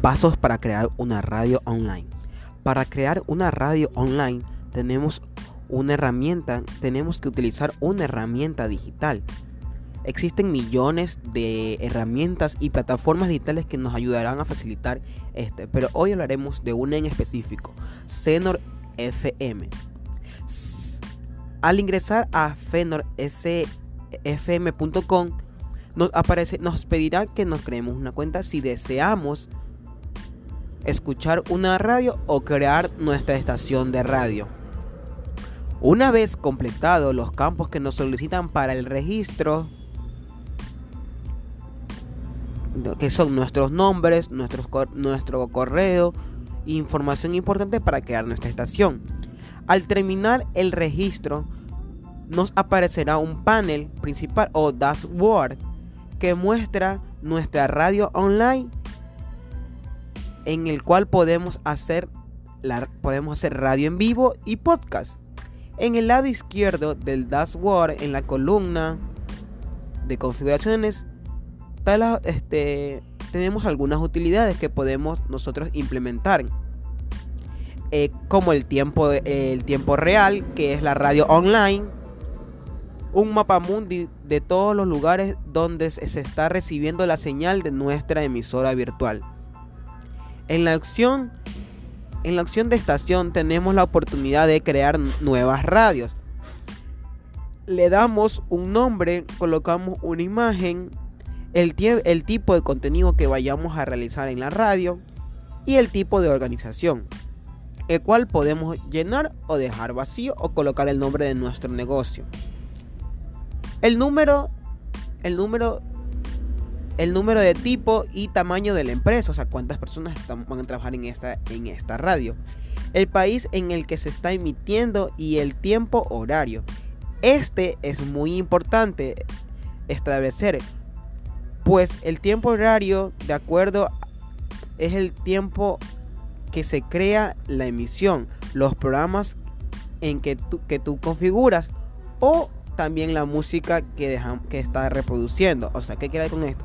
Pasos para crear una radio online. Para crear una radio online tenemos una herramienta, tenemos que utilizar una herramienta digital. Existen millones de herramientas y plataformas digitales que nos ayudarán a facilitar este, pero hoy hablaremos de una en específico, Zenor FM. Al ingresar a fenorsfm.com nos aparece, nos pedirá que nos creemos una cuenta si deseamos escuchar una radio o crear nuestra estación de radio. Una vez completados los campos que nos solicitan para el registro, que son nuestros nombres, nuestro correo, información importante para crear nuestra estación. Al terminar el registro, nos aparecerá un panel principal o dashboard que muestra nuestra radio online en el cual podemos hacer, podemos hacer radio en vivo y podcast. En el lado izquierdo del dashboard, en la columna de configuraciones, este, tenemos algunas utilidades que podemos nosotros implementar. Eh, como el tiempo, el tiempo real, que es la radio online, un mapa mundi de todos los lugares donde se está recibiendo la señal de nuestra emisora virtual. En la opción, en la opción de estación tenemos la oportunidad de crear nuevas radios. Le damos un nombre, colocamos una imagen, el, el tipo de contenido que vayamos a realizar en la radio y el tipo de organización, el cual podemos llenar o dejar vacío o colocar el nombre de nuestro negocio. El número, el número el número de tipo y tamaño de la empresa, o sea, cuántas personas van a trabajar en esta, en esta radio, el país en el que se está emitiendo y el tiempo horario. Este es muy importante establecer, pues el tiempo horario, de acuerdo, es el tiempo que se crea la emisión, los programas en que tú, que tú configuras o también la música que, que está reproduciendo. O sea, ¿qué quiere con esto?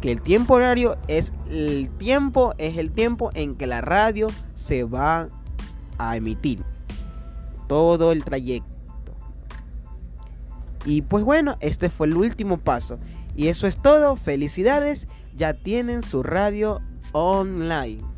Que el tiempo horario es el tiempo, es el tiempo en que la radio se va a emitir. Todo el trayecto. Y pues bueno, este fue el último paso. Y eso es todo. Felicidades. Ya tienen su radio online.